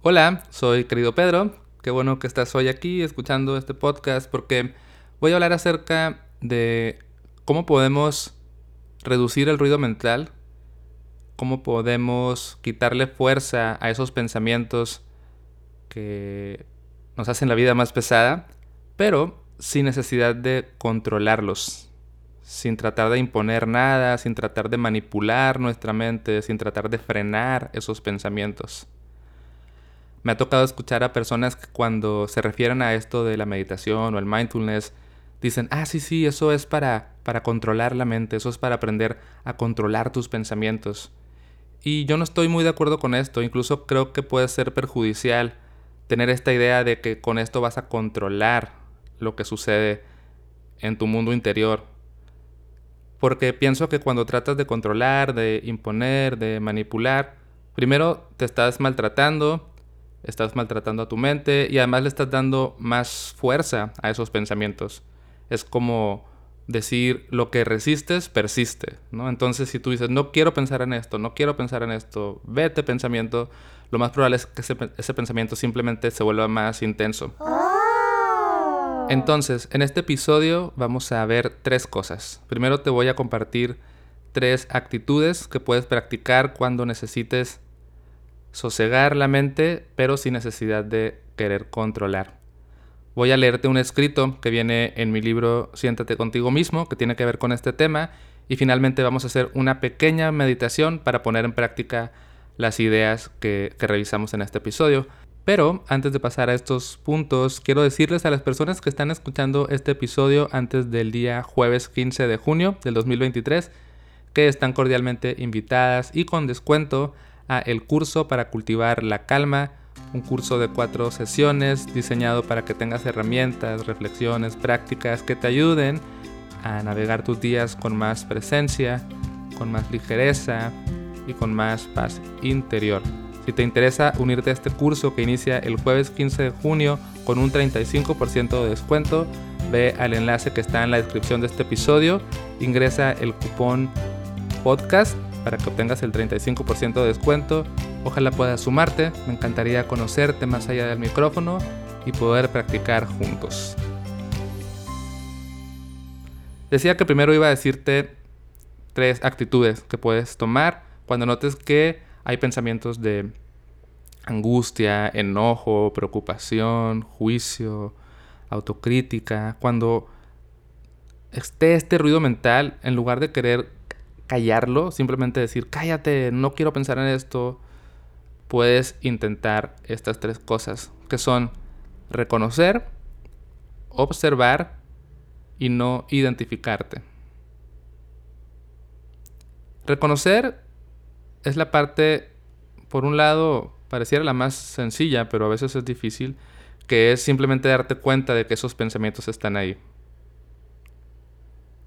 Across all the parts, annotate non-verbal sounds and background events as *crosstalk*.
Hola, soy querido Pedro. Qué bueno que estás hoy aquí escuchando este podcast porque voy a hablar acerca de cómo podemos reducir el ruido mental, cómo podemos quitarle fuerza a esos pensamientos que nos hacen la vida más pesada, pero sin necesidad de controlarlos, sin tratar de imponer nada, sin tratar de manipular nuestra mente, sin tratar de frenar esos pensamientos. Me ha tocado escuchar a personas que cuando se refieren a esto de la meditación o el mindfulness, dicen, ah, sí, sí, eso es para, para controlar la mente, eso es para aprender a controlar tus pensamientos. Y yo no estoy muy de acuerdo con esto, incluso creo que puede ser perjudicial tener esta idea de que con esto vas a controlar lo que sucede en tu mundo interior. Porque pienso que cuando tratas de controlar, de imponer, de manipular, primero te estás maltratando, estás maltratando a tu mente y además le estás dando más fuerza a esos pensamientos. Es como decir lo que resistes persiste, ¿no? Entonces si tú dices, no quiero pensar en esto, no quiero pensar en esto, vete pensamiento, lo más probable es que ese, pensamiento simplemente se vuelva más intenso. Oh. Entonces, en este episodio vamos a ver tres cosas. Primero te voy a compartir tres actitudes que puedes practicar cuando necesites sosegar la mente, pero sin necesidad de querer controlar voy a leerte un escrito que viene en mi libro Siéntate contigo mismo, que tiene que ver con este tema, y finalmente vamos a hacer una pequeña meditación para poner en práctica las ideas que, revisamos en este episodio. Pero antes de pasar a estos puntos, quiero decirles a las personas que están escuchando este episodio antes del día jueves 15 de junio del 2023 que están cordialmente invitadas y con descuento a el curso para cultivar la calma un curso de cuatro sesiones diseñado para que tengas herramientas, reflexiones, prácticas que te ayuden a navegar tus días con más presencia, con más ligereza y con más paz interior. Si te interesa unirte a este curso que inicia el jueves 15 de junio con un 35% de descuento, ve al enlace que está en la descripción de este episodio, ingresa el cupón podcast para que obtengas el 35% de descuento Ojalá puedas sumarte, me encantaría conocerte más allá del micrófono y poder practicar juntos. Decía que primero iba a decirte tres actitudes que puedes tomar cuando notes que hay pensamientos de angustia, enojo, preocupación, juicio, autocrítica. Cuando esté este ruido mental, en lugar de querer callarlo, simplemente decir, cállate, no quiero pensar en esto, puedes intentar estas tres cosas, que son reconocer, observar y no identificarte. Reconocer es la parte, por un lado, pareciera la más sencilla, pero a veces es difícil, que es simplemente darte cuenta de que esos pensamientos están ahí.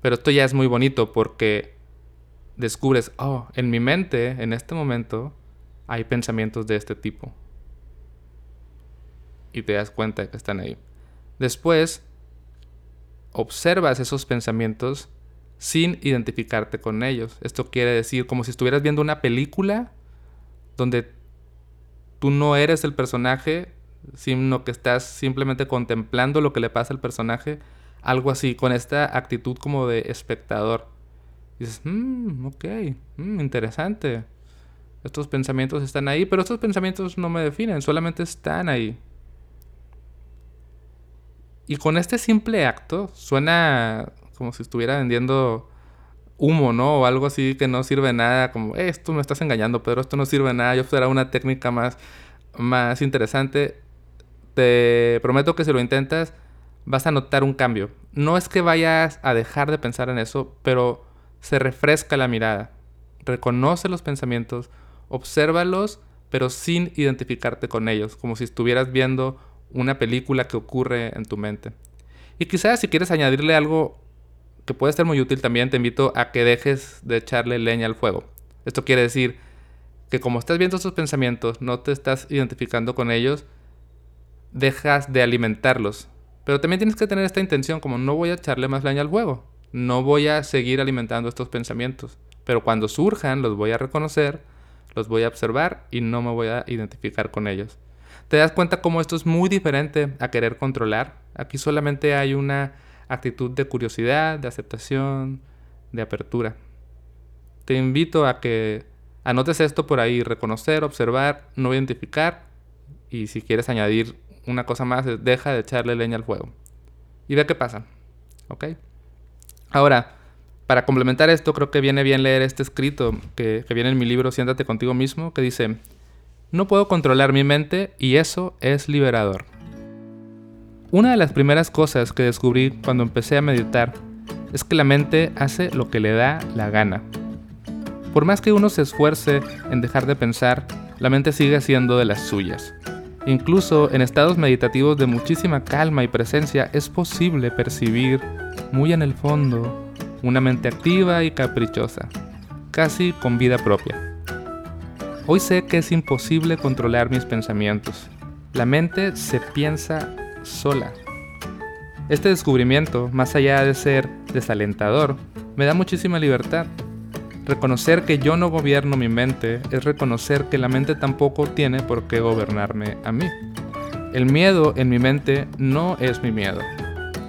Pero esto ya es muy bonito porque descubres, oh, en mi mente, en este momento, hay pensamientos de este tipo. Y te das cuenta que están ahí. Después, observas esos pensamientos sin identificarte con ellos. Esto quiere decir como si estuvieras viendo una película donde tú no eres el personaje, sino que estás simplemente contemplando lo que le pasa al personaje. Algo así, con esta actitud como de espectador. Dices, mmm, ok, mm, interesante. Estos pensamientos están ahí, pero estos pensamientos no me definen, solamente están ahí. Y con este simple acto suena como si estuviera vendiendo humo, ¿no? O algo así que no sirve nada, como, eh, esto me estás engañando, pero esto no sirve nada, yo fuera una técnica más, más interesante. Te prometo que si lo intentas, vas a notar un cambio. No es que vayas a dejar de pensar en eso, pero se refresca la mirada. Reconoce los pensamientos, Obsérvalos, pero sin identificarte con ellos, como si estuvieras viendo una película que ocurre en tu mente. Y quizás si quieres añadirle algo que puede ser muy útil también, te invito a que dejes de echarle leña al fuego. Esto quiere decir que como estás viendo esos pensamientos, no te estás identificando con ellos, dejas de alimentarlos. Pero también tienes que tener esta intención como no voy a echarle más leña al fuego, no voy a seguir alimentando estos pensamientos. Pero cuando surjan, los voy a reconocer, los voy a observar y no me voy a identificar con ellos. Te das cuenta cómo esto es muy diferente a querer controlar. Aquí solamente hay una actitud de curiosidad, de aceptación, de apertura. Te invito a que anotes esto por ahí, reconocer, observar, no identificar y si quieres añadir una cosa más, deja de echarle leña al fuego. Y ve qué pasa. ¿Ok? Ahora, para complementar esto, creo que viene bien leer este escrito que, viene en mi libro Siéntate contigo mismo, que dice, no puedo controlar mi mente y eso es liberador. Una de las primeras cosas que descubrí cuando empecé a meditar es que la mente hace lo que le da la gana. Por más que uno se esfuerce en dejar de pensar, la mente sigue haciendo de las suyas. Incluso en estados meditativos de muchísima calma y presencia es posible percibir, muy en el fondo, una mente activa y caprichosa, casi con vida propia. Hoy sé que es imposible controlar mis pensamientos. La mente se piensa sola. Este descubrimiento, más allá de ser desalentador, me da muchísima libertad. Reconocer que yo no gobierno mi mente es reconocer que la mente tampoco tiene por qué gobernarme a mí. El miedo en mi mente no es mi miedo.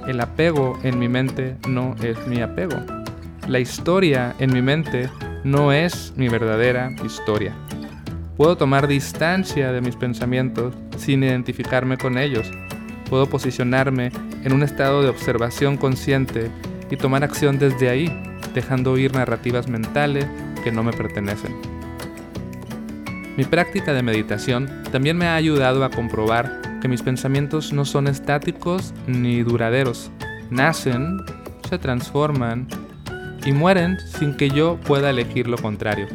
El apego en mi mente no es mi apego. La historia en mi mente no es mi verdadera historia. Puedo tomar distancia de mis pensamientos sin identificarme con ellos. Puedo posicionarme en un estado de observación consciente y tomar acción desde ahí, dejando oír narrativas mentales que no me pertenecen. Mi práctica de meditación también me ha ayudado a comprobar que mis pensamientos no son estáticos ni duraderos. Nacen, se transforman y mueren sin que yo pueda elegir lo contrario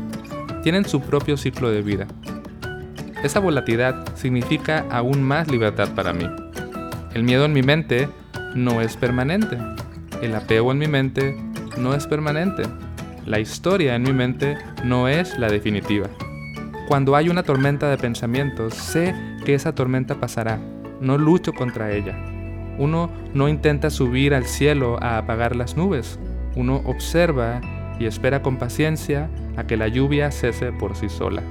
tienen su propio ciclo de vida. Esa volatilidad significa aún más libertad para mí. El miedo en mi mente no es permanente. El apego en mi mente no es permanente. La historia en mi mente no es la definitiva. Cuando hay una tormenta de pensamientos, sé que esa tormenta pasará. No lucho contra ella. Uno no intenta subir al cielo a apagar las nubes. Uno observa y espera con paciencia a que la lluvia cese por sí sola.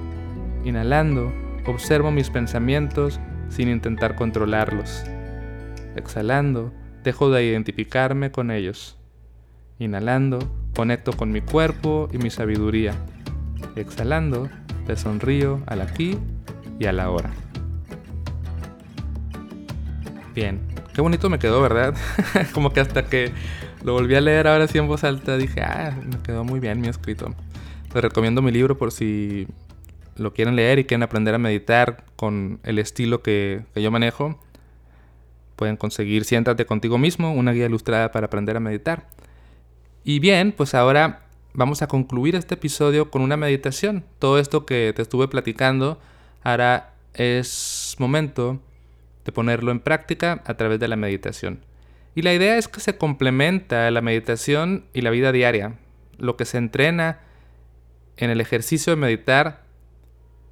Inhalando, observo mis pensamientos sin intentar controlarlos. Exhalando, dejo de identificarme con ellos. Inhalando, conecto con mi cuerpo y mi sabiduría. Exhalando, te sonrío al aquí y a la hora. Bien, qué bonito me quedó, ¿verdad? *laughs* Como que hasta que lo volví a leer ahora sí en voz alta dije, ah, me quedó muy bien mi escrito. Les recomiendo mi libro por si lo quieren leer y quieren aprender a meditar con el estilo que, yo manejo. Pueden conseguir Siéntate contigo mismo, una guía ilustrada para aprender a meditar. Y bien, pues ahora vamos a concluir este episodio con una meditación. Todo esto que te estuve platicando, ahora es momento de ponerlo en práctica a través de la meditación. Y la idea es que se complementa la meditación y la vida diaria. Lo que se entrena en el ejercicio de meditar,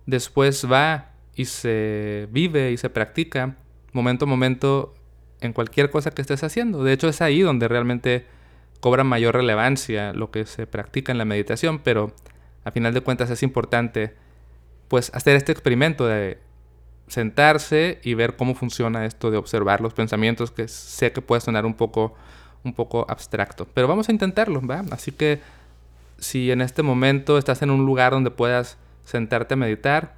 después va y se vive y se practica momento a momento en cualquier cosa que estés haciendo. De hecho, es ahí donde realmente cobra mayor relevancia lo que se practica en la meditación, pero a final de cuentas es importante pues hacer este experimento de sentarse y ver cómo funciona esto de observar los pensamientos que sé que puede sonar un poco un poco abstracto, pero vamos a intentarlo, ¿va? Así que si en este momento estás en un lugar donde puedas sentarte a meditar,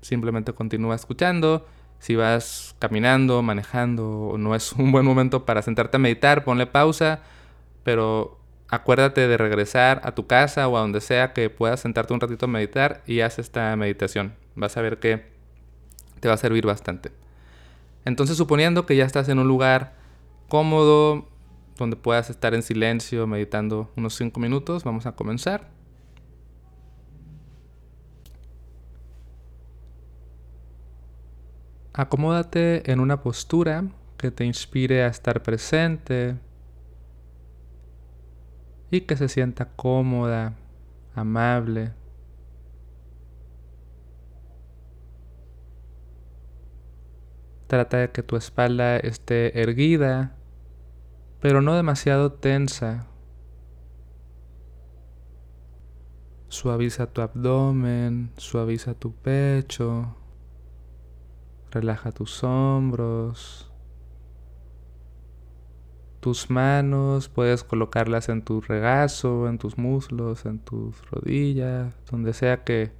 simplemente continúa escuchando. Si vas caminando, manejando, no es un buen momento para sentarte a meditar, ponle pausa, pero acuérdate de regresar a tu casa o a donde sea que puedas sentarte un ratito a meditar y haz esta meditación. Vas a ver que te va a servir bastante. Entonces, suponiendo que ya estás en un lugar cómodo, donde puedas estar en silencio meditando unos 5 minutos. Vamos a comenzar. Acomódate en una postura que te inspire a estar presente y que se sienta cómoda, amable. Trata de que tu espalda esté erguida pero no demasiado tensa. Suaviza tu abdomen, suaviza tu pecho. Relaja tus hombros. Tus manos puedes colocarlas en tu regazo, en tus muslos, en tus rodillas, donde sea que,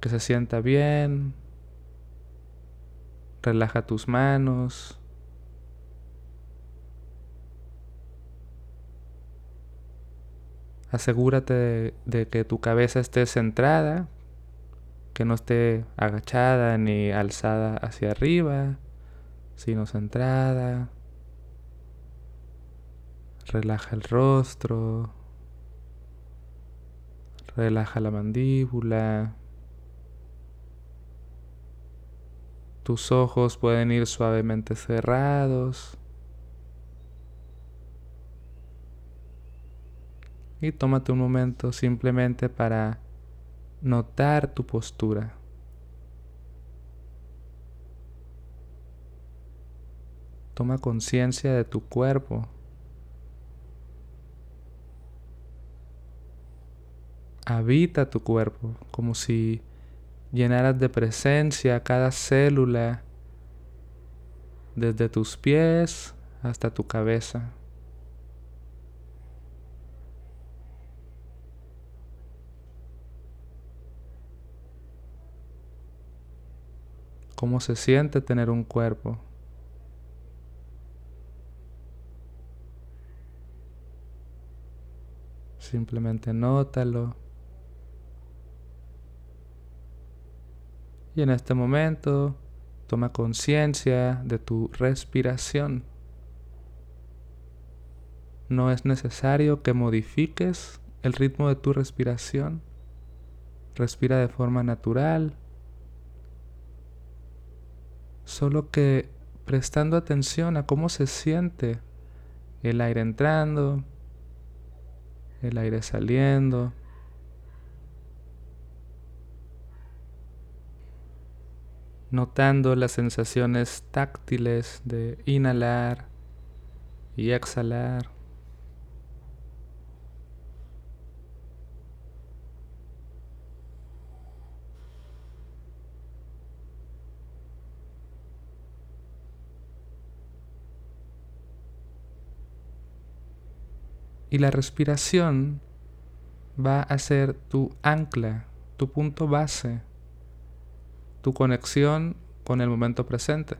que se sienta bien. Relaja tus manos. Asegúrate de, que tu cabeza esté centrada, que no esté agachada ni alzada hacia arriba, sino centrada. Relaja el rostro. Relaja la mandíbula. Tus ojos pueden ir suavemente cerrados. Y tómate un momento simplemente para notar tu postura. Toma conciencia de tu cuerpo. Habita tu cuerpo como si llenaras de presencia cada célula desde tus pies hasta tu cabeza. cómo se siente tener un cuerpo. Simplemente nótalo. Y en este momento toma conciencia de tu respiración. No es necesario que modifiques el ritmo de tu respiración. Respira de forma natural solo que prestando atención a cómo se siente el aire entrando, el aire saliendo. Notando las sensaciones táctiles de inhalar y exhalar. Y la respiración va a ser tu ancla, tu punto base, tu conexión con el momento presente.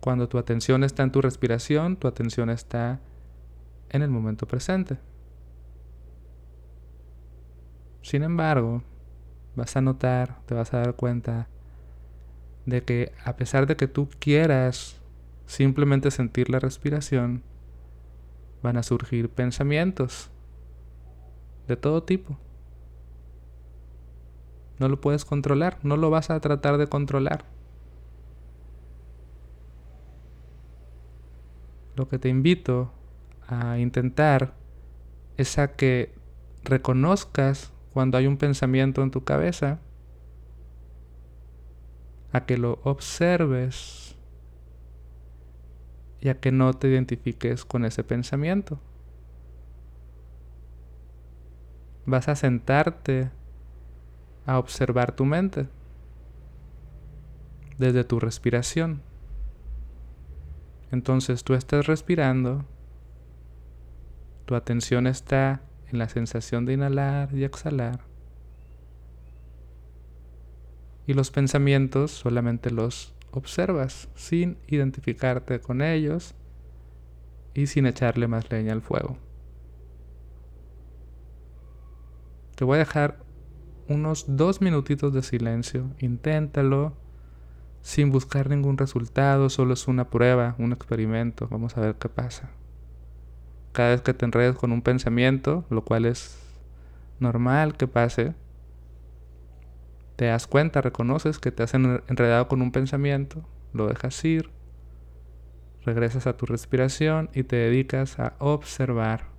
Cuando tu atención está en tu respiración, tu atención está en el momento presente. Sin embargo, vas a notar, te vas a dar cuenta de que a pesar de que tú quieras simplemente sentir la respiración, van a surgir pensamientos de todo tipo. No lo puedes controlar, no lo vas a tratar de controlar. Lo que te invito a intentar es a que reconozcas cuando hay un pensamiento en tu cabeza, a que lo observes ya que no te identifiques con ese pensamiento. Vas a sentarte a observar tu mente desde tu respiración. Entonces tú estás respirando, tu atención está en la sensación de inhalar y exhalar. Y los pensamientos solamente los observas sin identificarte con ellos y sin echarle más leña al fuego. Te voy a dejar unos dos minutitos de silencio. Inténtalo sin buscar ningún resultado, solo es una prueba, un experimento. Vamos a ver qué pasa. Cada vez que te enredes con un pensamiento, lo cual es normal que pase, te das cuenta, reconoces que te has enredado con un pensamiento, lo dejas ir, regresas a tu respiración y te dedicas a observar.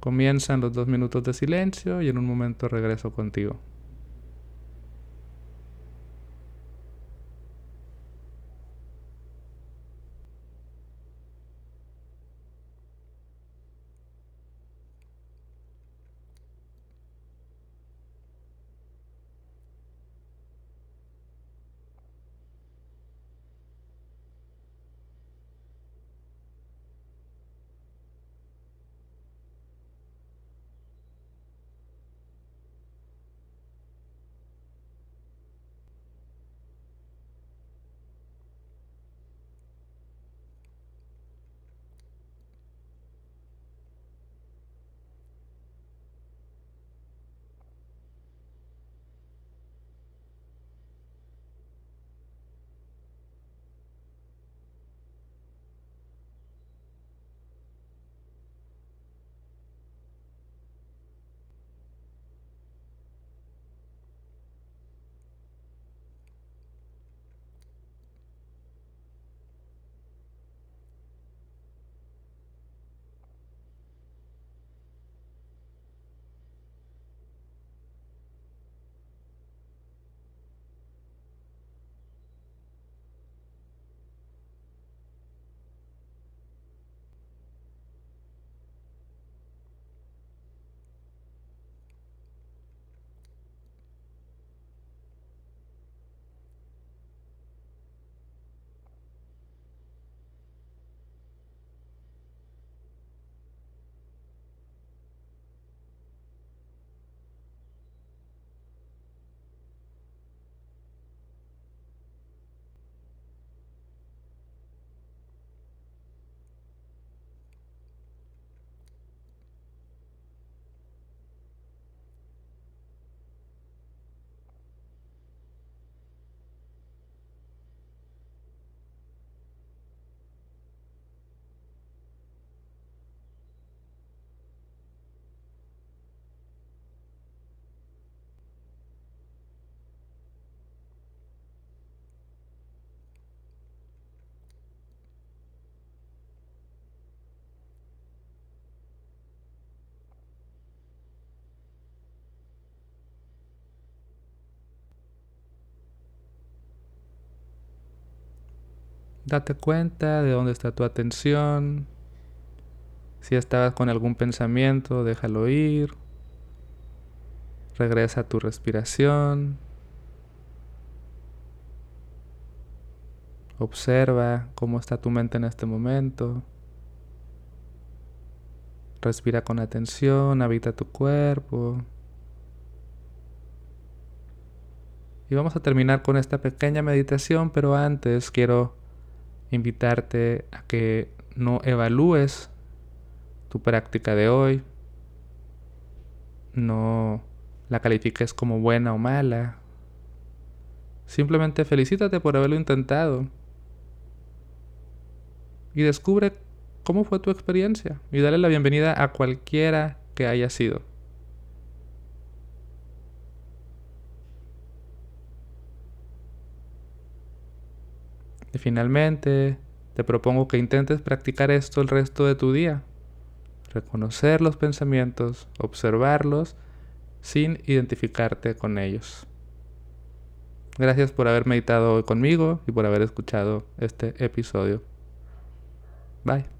Comienzan los dos minutos de silencio y en un momento regreso contigo. Date cuenta de dónde está tu atención. Si estabas con algún pensamiento, déjalo ir. Regresa a tu respiración. Observa cómo está tu mente en este momento. Respira con atención, habita tu cuerpo. Y vamos a terminar con esta pequeña meditación, pero antes quiero invitarte a que no evalúes tu práctica de hoy, no la califiques como buena o mala. Simplemente felicítate por haberlo intentado y descubre cómo fue tu experiencia y dale la bienvenida a cualquiera que haya sido. Finalmente, te propongo que intentes practicar esto el resto de tu día. Reconocer los pensamientos, observarlos, sin identificarte con ellos. Gracias por haber meditado hoy conmigo y por haber escuchado este episodio. Bye.